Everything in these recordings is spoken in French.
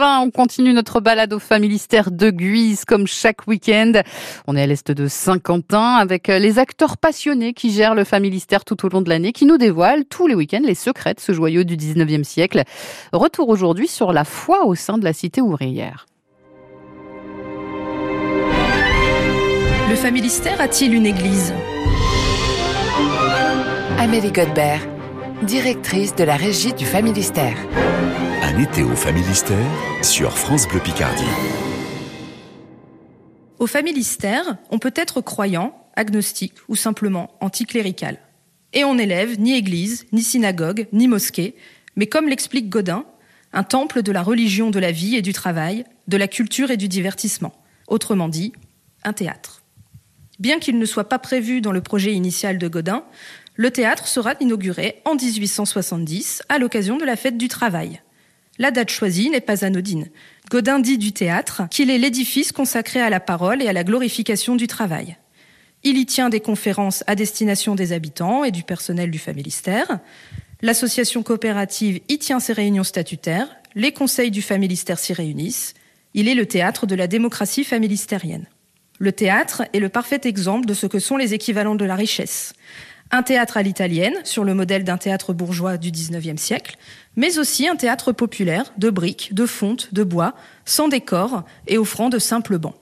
On continue notre balade au Familistère de Guise comme chaque week-end. On est à l'est de Saint-Quentin avec les acteurs passionnés qui gèrent le Familistère tout au long de l'année, qui nous dévoilent tous les week-ends les secrets de ce joyau du 19e siècle. Retour aujourd'hui sur la foi au sein de la cité ouvrière. Le Familistère a-t-il une église? Amélie Godbert, directrice de la régie du Familistère. Un été au Familistère sur France Bleu Picardie. Au Familistère, on peut être croyant, agnostique ou simplement anticlérical. Et on n'élève ni église, ni synagogue, ni mosquée, mais comme l'explique Godin, un temple de la religion de la vie et du travail, de la culture et du divertissement. Autrement dit, un théâtre. Bien qu'il ne soit pas prévu dans le projet initial de Godin, le théâtre sera inauguré en 1870 à l'occasion de la fête du travail. La date choisie n'est pas anodine. Godin dit du théâtre qu'il est l'édifice consacré à la parole et à la glorification du travail. Il y tient des conférences à destination des habitants et du personnel du familistère. L'association coopérative y tient ses réunions statutaires. Les conseils du familistère s'y réunissent. Il est le théâtre de la démocratie familistérienne. Le théâtre est le parfait exemple de ce que sont les équivalents de la richesse un théâtre à l'italienne, sur le modèle d'un théâtre bourgeois du XIXe siècle, mais aussi un théâtre populaire, de briques, de fonte, de bois, sans décor et offrant de simples bancs.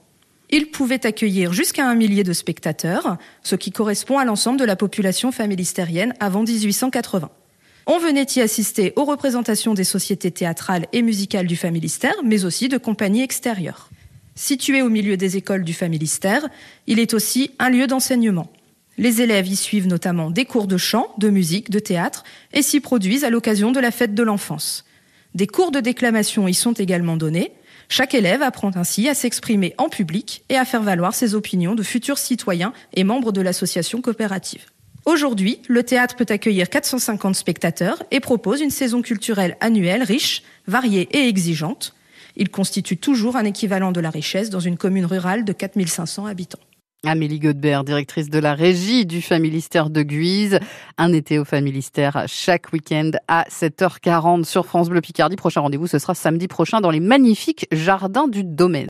Il pouvait accueillir jusqu'à un millier de spectateurs, ce qui correspond à l'ensemble de la population familistérienne avant 1880. On venait y assister aux représentations des sociétés théâtrales et musicales du familistère, mais aussi de compagnies extérieures. Situé au milieu des écoles du familistère, il est aussi un lieu d'enseignement. Les élèves y suivent notamment des cours de chant, de musique, de théâtre et s'y produisent à l'occasion de la fête de l'enfance. Des cours de déclamation y sont également donnés. Chaque élève apprend ainsi à s'exprimer en public et à faire valoir ses opinions de futurs citoyens et membres de l'association coopérative. Aujourd'hui, le théâtre peut accueillir 450 spectateurs et propose une saison culturelle annuelle riche, variée et exigeante. Il constitue toujours un équivalent de la richesse dans une commune rurale de 4500 habitants. Amélie Godbert, directrice de la régie du Familistère de Guise. Un été au Familistère chaque week-end à 7h40 sur France Bleu Picardie. Prochain rendez-vous, ce sera samedi prochain dans les magnifiques jardins du domaine.